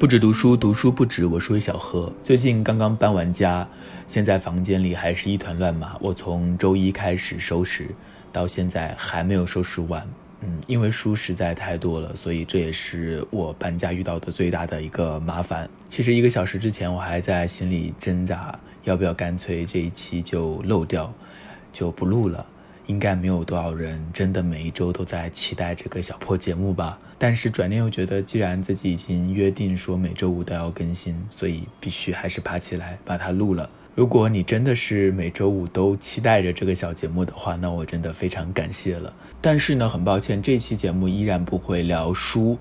不止读书，读书不止。我是魏小何，最近刚刚搬完家，现在房间里还是一团乱麻。我从周一开始收拾，到现在还没有收拾完。嗯，因为书实在太多了，所以这也是我搬家遇到的最大的一个麻烦。其实一个小时之前，我还在心里挣扎，要不要干脆这一期就漏掉，就不录了。应该没有多少人真的每一周都在期待这个小破节目吧。但是转念又觉得，既然自己已经约定说每周五都要更新，所以必须还是爬起来把它录了。如果你真的是每周五都期待着这个小节目的话，那我真的非常感谢了。但是呢，很抱歉，这期节目依然不会聊书，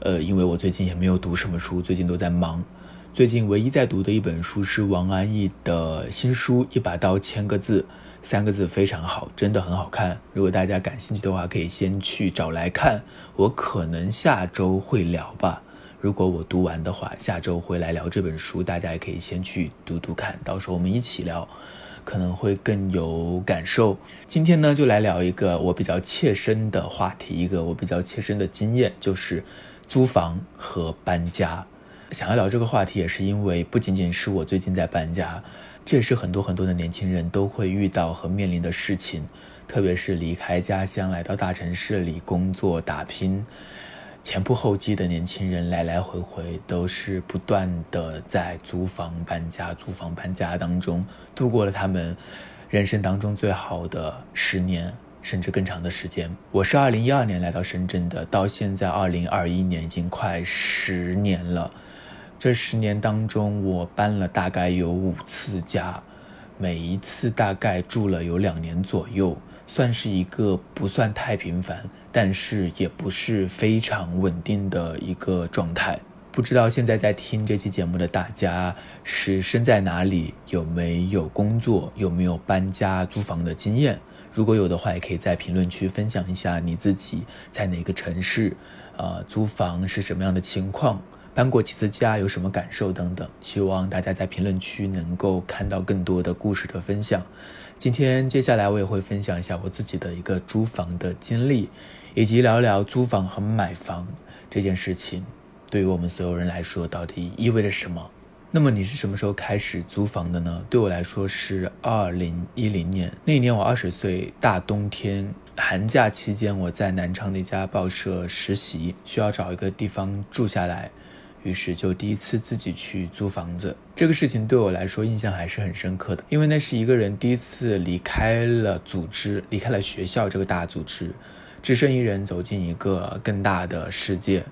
呃，因为我最近也没有读什么书，最近都在忙。最近唯一在读的一本书是王安忆的新书《一把刀千个字》。三个字非常好，真的很好看。如果大家感兴趣的话，可以先去找来看。我可能下周会聊吧。如果我读完的话，下周会来聊这本书。大家也可以先去读读看，到时候我们一起聊，可能会更有感受。今天呢，就来聊一个我比较切身的话题，一个我比较切身的经验，就是租房和搬家。想要聊这个话题，也是因为不仅仅是我最近在搬家。这也是很多很多的年轻人都会遇到和面临的事情，特别是离开家乡来到大城市里工作打拼，前仆后继的年轻人来来回回都是不断的在租房搬家、租房搬家当中度过了他们人生当中最好的十年，甚至更长的时间。我是二零一二年来到深圳的，到现在二零二一年已经快十年了。这十年当中，我搬了大概有五次家，每一次大概住了有两年左右，算是一个不算太频繁，但是也不是非常稳定的一个状态。不知道现在在听这期节目的大家是身在哪里，有没有工作，有没有搬家租房的经验？如果有的话，也可以在评论区分享一下你自己在哪个城市，啊，租房是什么样的情况。搬过几次家，有什么感受等等，希望大家在评论区能够看到更多的故事的分享。今天接下来我也会分享一下我自己的一个租房的经历，以及聊聊租房和买房这件事情对于我们所有人来说到底意味着什么。那么你是什么时候开始租房的呢？对我来说是二零一零年，那一年我二十岁，大冬天寒假期间，我在南昌的一家报社实习，需要找一个地方住下来。于是就第一次自己去租房子，这个事情对我来说印象还是很深刻的，因为那是一个人第一次离开了组织，离开了学校这个大组织，只身一人走进一个更大的世界。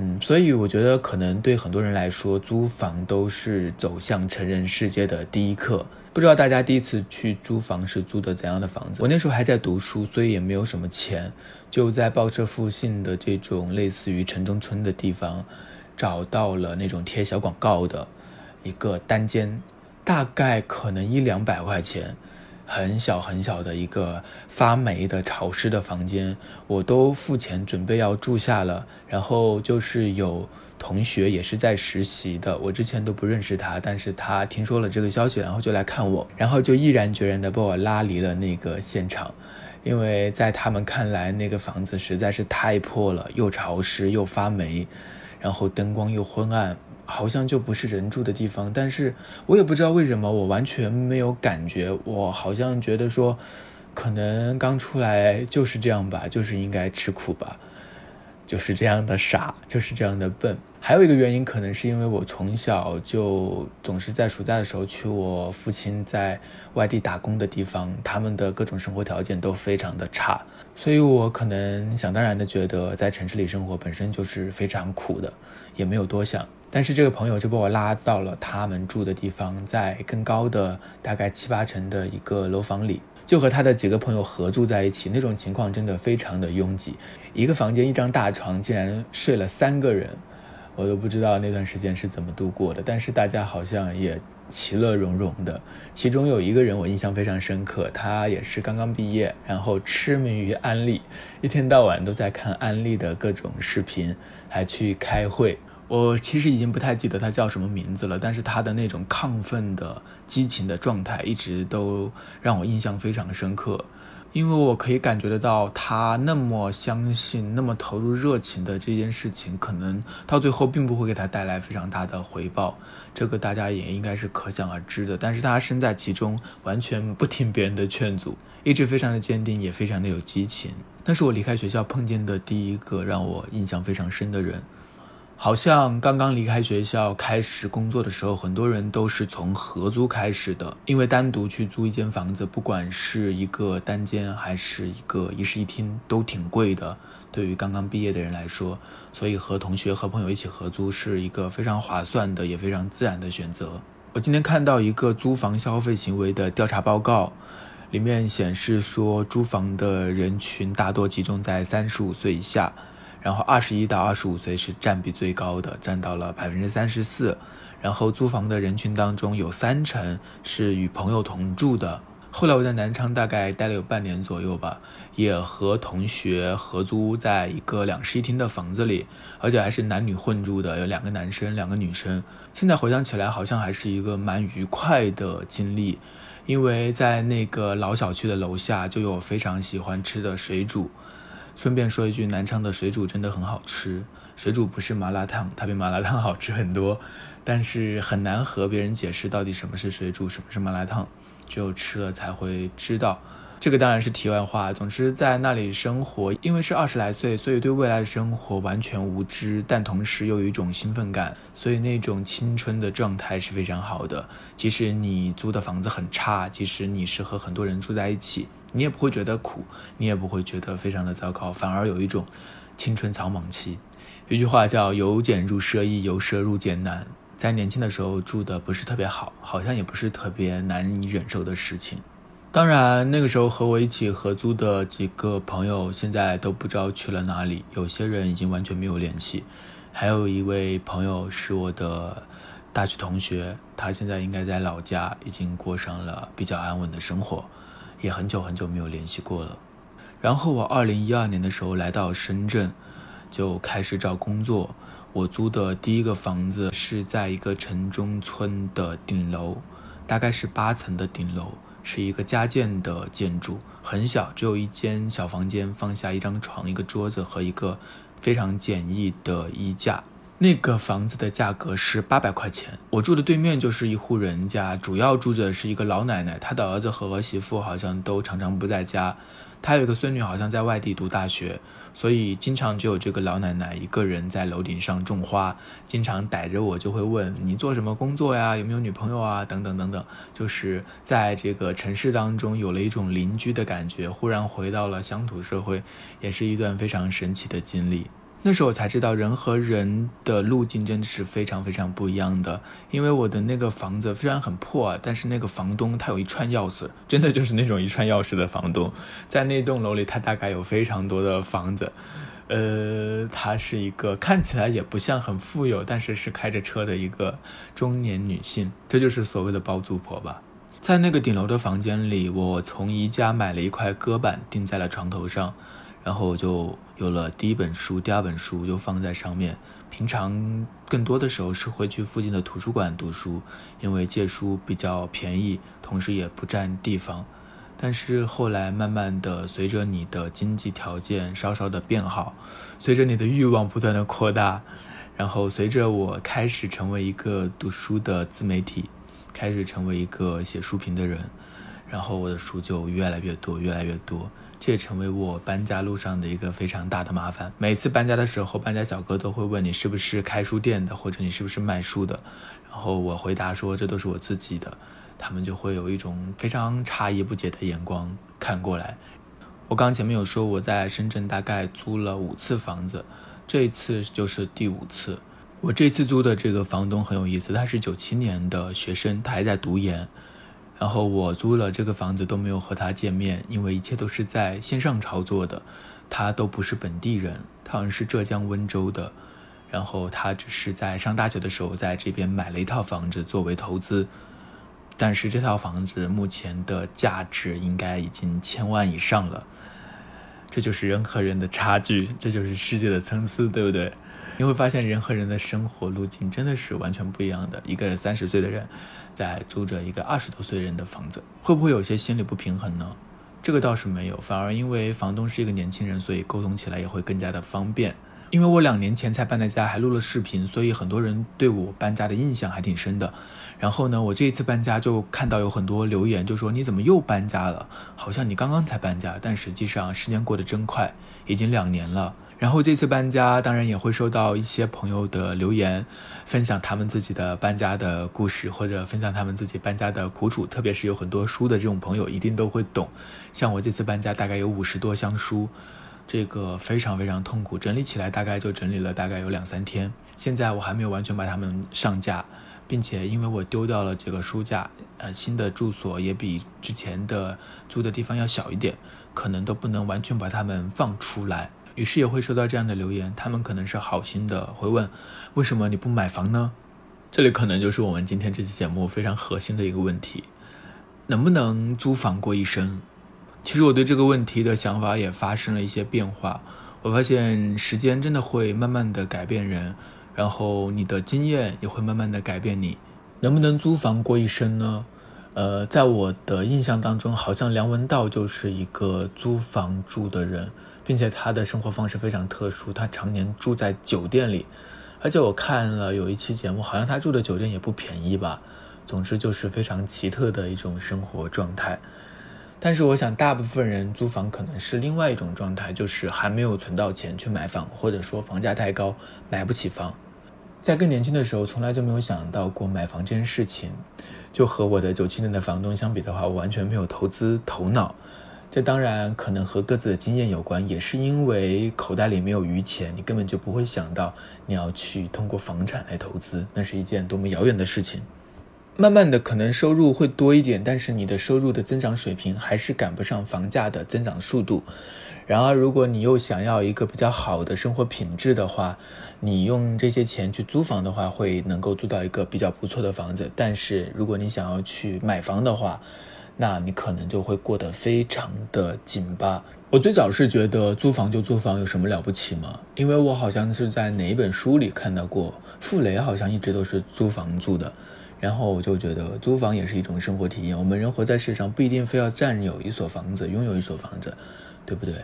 嗯，所以我觉得可能对很多人来说，租房都是走向成人世界的第一课。不知道大家第一次去租房是租的怎样的房子？我那时候还在读书，所以也没有什么钱，就在报社附近的这种类似于城中村的地方。找到了那种贴小广告的一个单间，大概可能一两百块钱，很小很小的一个发霉的潮湿的房间，我都付钱准备要住下了。然后就是有同学也是在实习的，我之前都不认识他，但是他听说了这个消息，然后就来看我，然后就毅然决然的把我拉离了那个现场，因为在他们看来那个房子实在是太破了，又潮湿又发霉。然后灯光又昏暗，好像就不是人住的地方。但是我也不知道为什么，我完全没有感觉。我好像觉得说，可能刚出来就是这样吧，就是应该吃苦吧。就是这样的傻，就是这样的笨。还有一个原因，可能是因为我从小就总是在暑假的时候去我父亲在外地打工的地方，他们的各种生活条件都非常的差，所以我可能想当然的觉得在城市里生活本身就是非常苦的，也没有多想。但是这个朋友就把我拉到了他们住的地方，在更高的大概七八层的一个楼房里。就和他的几个朋友合住在一起，那种情况真的非常的拥挤，一个房间一张大床竟然睡了三个人，我都不知道那段时间是怎么度过的。但是大家好像也其乐融融的。其中有一个人我印象非常深刻，他也是刚刚毕业，然后痴迷于安利，一天到晚都在看安利的各种视频，还去开会。我其实已经不太记得他叫什么名字了，但是他的那种亢奋的激情的状态一直都让我印象非常深刻。因为我可以感觉得到，他那么相信、那么投入热情的这件事情，可能到最后并不会给他带来非常大的回报，这个大家也应该是可想而知的。但是他身在其中，完全不听别人的劝阻，一直非常的坚定，也非常的有激情。那是我离开学校碰见的第一个让我印象非常深的人。好像刚刚离开学校开始工作的时候，很多人都是从合租开始的，因为单独去租一间房子，不管是一个单间还是一个一室一厅，都挺贵的。对于刚刚毕业的人来说，所以和同学和朋友一起合租是一个非常划算的，也非常自然的选择。我今天看到一个租房消费行为的调查报告，里面显示说，租房的人群大多集中在三十五岁以下。然后二十一到二十五岁是占比最高的，占到了百分之三十四。然后租房的人群当中有三成是与朋友同住的。后来我在南昌大概待了有半年左右吧，也和同学合租在一个两室一厅的房子里，而且还是男女混住的，有两个男生，两个女生。现在回想起来，好像还是一个蛮愉快的经历，因为在那个老小区的楼下就有非常喜欢吃的水煮。顺便说一句，南昌的水煮真的很好吃。水煮不是麻辣烫，它比麻辣烫好吃很多，但是很难和别人解释到底什么是水煮，什么是麻辣烫，只有吃了才会知道。这个当然是题外话。总之，在那里生活，因为是二十来岁，所以对未来的生活完全无知，但同时又有一种兴奋感，所以那种青春的状态是非常好的。即使你租的房子很差，即使你是和很多人住在一起。你也不会觉得苦，你也不会觉得非常的糟糕，反而有一种青春草莽期。有句话叫“由俭入奢易，由奢入俭难”。在年轻的时候住的不是特别好，好像也不是特别难以忍受的事情。当然，那个时候和我一起合租的几个朋友，现在都不知道去了哪里。有些人已经完全没有联系，还有一位朋友是我的大学同学，他现在应该在老家，已经过上了比较安稳的生活。也很久很久没有联系过了。然后我二零一二年的时候来到深圳，就开始找工作。我租的第一个房子是在一个城中村的顶楼，大概是八层的顶楼，是一个加建的建筑，很小，只有一间小房间，放下一张床、一个桌子和一个非常简易的衣架。那个房子的价格是八百块钱。我住的对面就是一户人家，主要住着是一个老奶奶，她的儿子和儿媳妇好像都常常不在家，她有一个孙女好像在外地读大学，所以经常只有这个老奶奶一个人在楼顶上种花，经常逮着我就会问你做什么工作呀，有没有女朋友啊，等等等等，就是在这个城市当中有了一种邻居的感觉，忽然回到了乡土社会，也是一段非常神奇的经历。那时候我才知道，人和人的路径真的是非常非常不一样的。因为我的那个房子虽然很破，但是那个房东他有一串钥匙，真的就是那种一串钥匙的房东。在那栋楼里，他大概有非常多的房子。呃，他是一个看起来也不像很富有，但是是开着车的一个中年女性。这就是所谓的包租婆吧。在那个顶楼的房间里，我从宜家买了一块搁板，钉在了床头上。然后我就有了第一本书，第二本书就放在上面。平常更多的时候是会去附近的图书馆读书，因为借书比较便宜，同时也不占地方。但是后来慢慢的，随着你的经济条件稍稍的变好，随着你的欲望不断的扩大，然后随着我开始成为一个读书的自媒体，开始成为一个写书评的人，然后我的书就越来越多，越来越多。这也成为我搬家路上的一个非常大的麻烦。每次搬家的时候，搬家小哥都会问你是不是开书店的，或者你是不是卖书的。然后我回答说这都是我自己的，他们就会有一种非常诧异不解的眼光看过来。我刚前面有说我在深圳大概租了五次房子，这一次就是第五次。我这次租的这个房东很有意思，他是九七年的学生，他还在读研。然后我租了这个房子都没有和他见面，因为一切都是在线上操作的。他都不是本地人，他好像是浙江温州的。然后他只是在上大学的时候在这边买了一套房子作为投资，但是这套房子目前的价值应该已经千万以上了。这就是人和人的差距，这就是世界的参差，对不对？你会发现人和人的生活路径真的是完全不一样的。一个三十岁的人在租着一个二十多岁人的房子，会不会有些心理不平衡呢？这个倒是没有，反而因为房东是一个年轻人，所以沟通起来也会更加的方便。因为我两年前才搬的家，还录了视频，所以很多人对我搬家的印象还挺深的。然后呢，我这一次搬家就看到有很多留言，就说你怎么又搬家了？好像你刚刚才搬家，但实际上时间过得真快，已经两年了。然后这次搬家，当然也会收到一些朋友的留言，分享他们自己的搬家的故事，或者分享他们自己搬家的苦楚。特别是有很多书的这种朋友，一定都会懂。像我这次搬家，大概有五十多箱书。这个非常非常痛苦，整理起来大概就整理了大概有两三天。现在我还没有完全把它们上架，并且因为我丢掉了几个书架，呃，新的住所也比之前的租的地方要小一点，可能都不能完全把它们放出来。于是也会收到这样的留言，他们可能是好心的，会问为什么你不买房呢？这里可能就是我们今天这期节目非常核心的一个问题：能不能租房过一生？其实我对这个问题的想法也发生了一些变化。我发现时间真的会慢慢的改变人，然后你的经验也会慢慢的改变你。能不能租房过一生呢？呃，在我的印象当中，好像梁文道就是一个租房住的人，并且他的生活方式非常特殊，他常年住在酒店里。而且我看了有一期节目，好像他住的酒店也不便宜吧。总之就是非常奇特的一种生活状态。但是我想，大部分人租房可能是另外一种状态，就是还没有存到钱去买房，或者说房价太高，买不起房。在更年轻的时候，从来就没有想到过买房这件事情。就和我的九七年的房东相比的话，我完全没有投资头脑。这当然可能和各自的经验有关，也是因为口袋里没有余钱，你根本就不会想到你要去通过房产来投资，那是一件多么遥远的事情。慢慢的，可能收入会多一点，但是你的收入的增长水平还是赶不上房价的增长速度。然而，如果你又想要一个比较好的生活品质的话，你用这些钱去租房的话，会能够租到一个比较不错的房子。但是，如果你想要去买房的话，那你可能就会过得非常的紧巴。我最早是觉得租房就租房有什么了不起吗？因为我好像是在哪一本书里看到过，傅雷好像一直都是租房住的。然后我就觉得租房也是一种生活体验。我们人活在世上，不一定非要占有一所房子，拥有一所房子，对不对？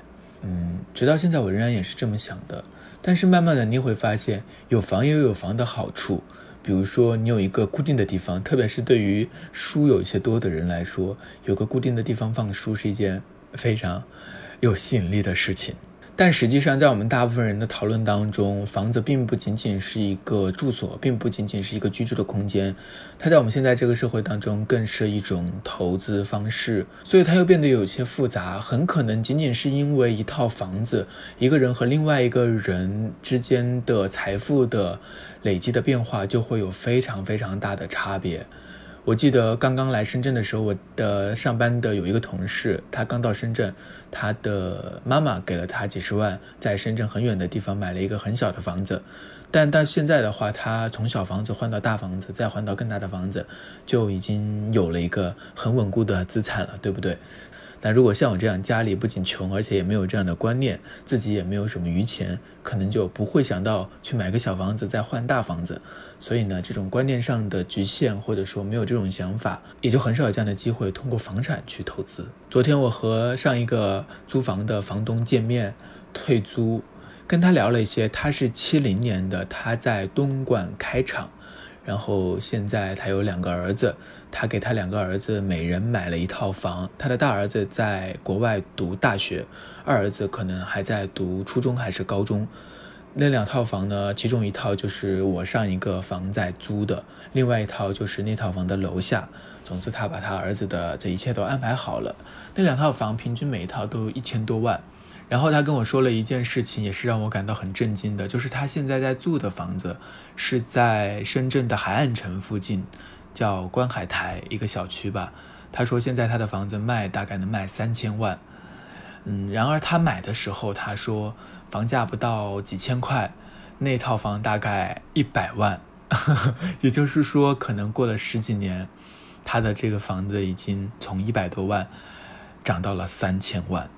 嗯，直到现在我仍然也是这么想的。但是慢慢的你会发现，有房也有房的好处。比如说你有一个固定的地方，特别是对于书有一些多的人来说，有个固定的地方放书是一件非常有吸引力的事情。但实际上，在我们大部分人的讨论当中，房子并不仅仅是一个住所，并不仅仅是一个居住的空间，它在我们现在这个社会当中更是一种投资方式，所以它又变得有些复杂。很可能仅仅是因为一套房子，一个人和另外一个人之间的财富的累积的变化，就会有非常非常大的差别。我记得刚刚来深圳的时候，我的上班的有一个同事，他刚到深圳，他的妈妈给了他几十万，在深圳很远的地方买了一个很小的房子，但到现在的话，他从小房子换到大房子，再换到更大的房子，就已经有了一个很稳固的资产了，对不对？那如果像我这样，家里不仅穷，而且也没有这样的观念，自己也没有什么余钱，可能就不会想到去买个小房子再换大房子。所以呢，这种观念上的局限，或者说没有这种想法，也就很少有这样的机会通过房产去投资。昨天我和上一个租房的房东见面，退租，跟他聊了一些。他是七零年的，他在东莞开厂。然后现在他有两个儿子，他给他两个儿子每人买了一套房。他的大儿子在国外读大学，二儿子可能还在读初中还是高中。那两套房呢，其中一套就是我上一个房在租的，另外一套就是那套房的楼下。总之，他把他儿子的这一切都安排好了。那两套房平均每一套都一千多万。然后他跟我说了一件事情，也是让我感到很震惊的，就是他现在在住的房子是在深圳的海岸城附近，叫观海台一个小区吧。他说现在他的房子卖大概能卖三千万，嗯，然而他买的时候他说房价不到几千块，那套房大概一百万，也就是说可能过了十几年，他的这个房子已经从一百多万涨到了三千万。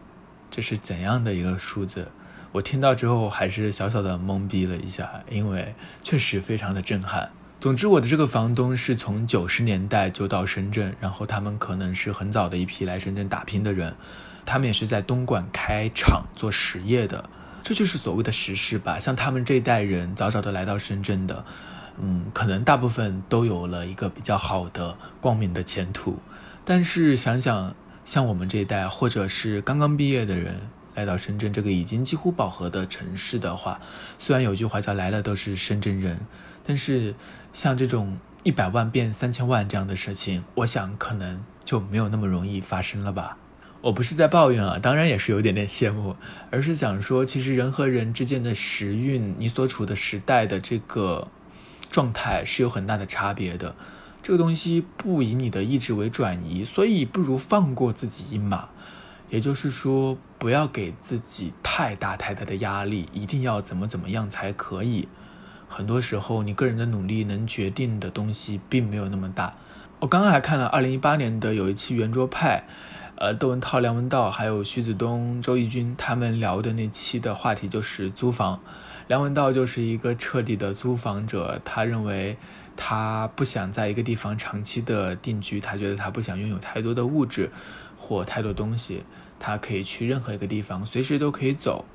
这是怎样的一个数字？我听到之后还是小小的懵逼了一下，因为确实非常的震撼。总之，我的这个房东是从九十年代就到深圳，然后他们可能是很早的一批来深圳打拼的人。他们也是在东莞开厂做实业的，这就是所谓的时事吧。像他们这一代人早早的来到深圳的，嗯，可能大部分都有了一个比较好的光明的前途。但是想想，像我们这一代，或者是刚刚毕业的人来到深圳这个已经几乎饱和的城市的话，虽然有句话叫“来了都是深圳人”，但是像这种一百万变三千万这样的事情，我想可能就没有那么容易发生了吧。我不是在抱怨啊，当然也是有点点羡慕，而是想说，其实人和人之间的时运，你所处的时代的这个状态是有很大的差别的。这个东西不以你的意志为转移，所以不如放过自己一马。也就是说，不要给自己太大太大的压力，一定要怎么怎么样才可以。很多时候，你个人的努力能决定的东西并没有那么大。我刚刚还看了二零一八年的有一期圆桌派。呃，窦文涛、梁文道还有徐子东、周轶君他们聊的那期的话题就是租房。梁文道就是一个彻底的租房者，他认为他不想在一个地方长期的定居，他觉得他不想拥有太多的物质或太多东西，他可以去任何一个地方，随时都可以走，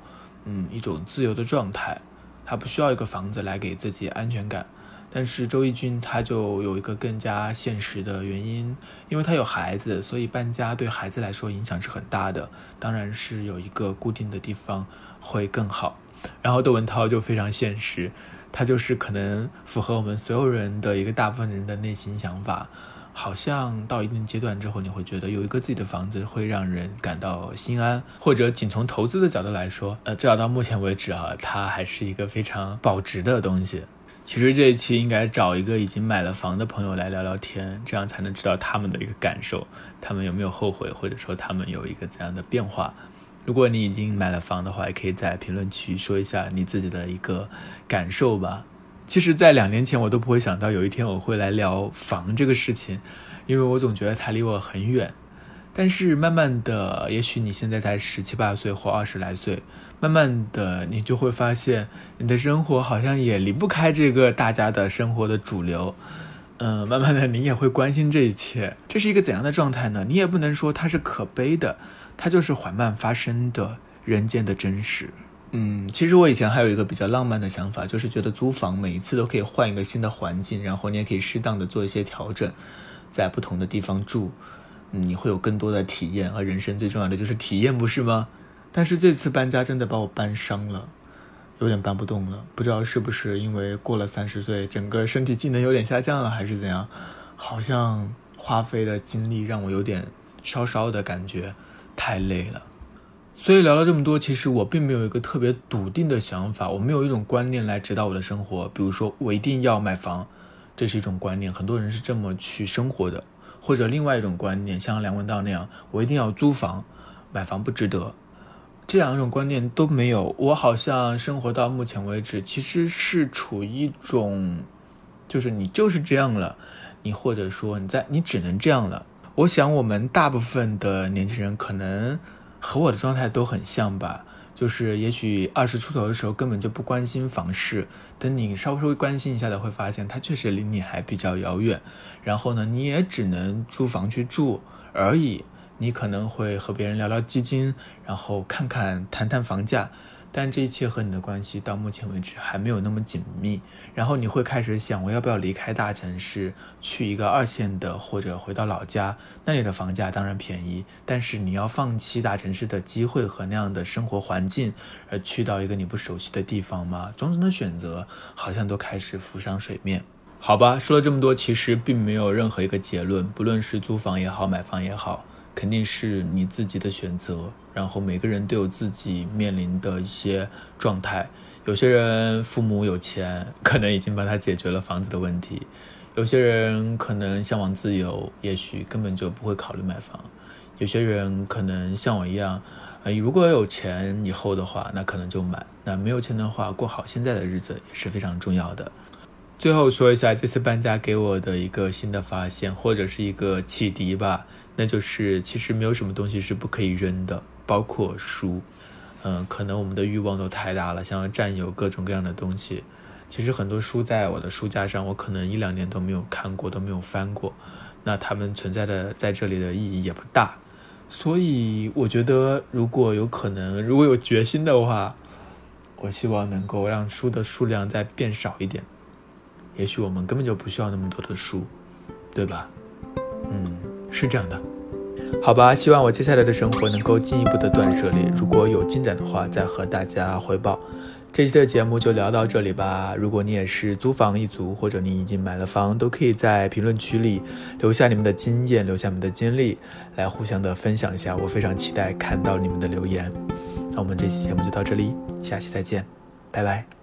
嗯，一种自由的状态，他不需要一个房子来给自己安全感。但是周轶君他就有一个更加现实的原因，因为他有孩子，所以搬家对孩子来说影响是很大的。当然是有一个固定的地方会更好。然后窦文涛就非常现实，他就是可能符合我们所有人的一个大部分人的内心想法。好像到一定阶段之后，你会觉得有一个自己的房子会让人感到心安，或者仅从投资的角度来说，呃，至少到目前为止啊，它还是一个非常保值的东西。其实这一期应该找一个已经买了房的朋友来聊聊天，这样才能知道他们的一个感受，他们有没有后悔，或者说他们有一个怎样的变化。如果你已经买了房的话，也可以在评论区说一下你自己的一个感受吧。其实，在两年前我都不会想到有一天我会来聊房这个事情，因为我总觉得它离我很远。但是慢慢的，也许你现在才十七八岁或二十来岁，慢慢的你就会发现，你的生活好像也离不开这个大家的生活的主流。嗯，慢慢的你也会关心这一切，这是一个怎样的状态呢？你也不能说它是可悲的，它就是缓慢发生的人间的真实。嗯，其实我以前还有一个比较浪漫的想法，就是觉得租房每一次都可以换一个新的环境，然后你也可以适当的做一些调整，在不同的地方住。你会有更多的体验，而人生最重要的就是体验，不是吗？但是这次搬家真的把我搬伤了，有点搬不动了。不知道是不是因为过了三十岁，整个身体机能有点下降了，还是怎样？好像花费的精力让我有点稍稍的感觉太累了。所以聊了这么多，其实我并没有一个特别笃定的想法，我没有一种观念来指导我的生活。比如说，我一定要买房，这是一种观念，很多人是这么去生活的。或者另外一种观念，像梁文道那样，我一定要租房，买房不值得。这两种观念都没有。我好像生活到目前为止，其实是处于一种，就是你就是这样了，你或者说你在你只能这样了。我想我们大部分的年轻人可能和我的状态都很像吧。就是也许二十出头的时候根本就不关心房事，等你稍微关心一下的，会发现它确实离你还比较遥远。然后呢，你也只能租房去住而已。你可能会和别人聊聊基金，然后看看谈谈房价。但这一切和你的关系到目前为止还没有那么紧密，然后你会开始想，我要不要离开大城市，去一个二线的，或者回到老家？那里的房价当然便宜，但是你要放弃大城市的机会和那样的生活环境，而去到一个你不熟悉的地方吗？种种的选择好像都开始浮上水面。好吧，说了这么多，其实并没有任何一个结论，不论是租房也好，买房也好。肯定是你自己的选择，然后每个人都有自己面临的一些状态。有些人父母有钱，可能已经帮他解决了房子的问题；有些人可能向往自由，也许根本就不会考虑买房；有些人可能像我一样，呃，如果有钱以后的话，那可能就买；那没有钱的话，过好现在的日子也是非常重要的。最后说一下这次搬家给我的一个新的发现，或者是一个启迪吧。那就是其实没有什么东西是不可以扔的，包括书。嗯，可能我们的欲望都太大了，想要占有各种各样的东西。其实很多书在我的书架上，我可能一两年都没有看过，都没有翻过。那他们存在的在这里的意义也不大。所以我觉得，如果有可能，如果有决心的话，我希望能够让书的数量再变少一点。也许我们根本就不需要那么多的书，对吧？嗯，是这样的。好吧，希望我接下来的生活能够进一步的断舍离。如果有进展的话，再和大家汇报。这期的节目就聊到这里吧。如果你也是租房一族，或者你已经买了房，都可以在评论区里留下你们的经验，留下你们的经历，来互相的分享一下。我非常期待看到你们的留言。那我们这期节目就到这里，下期再见，拜拜。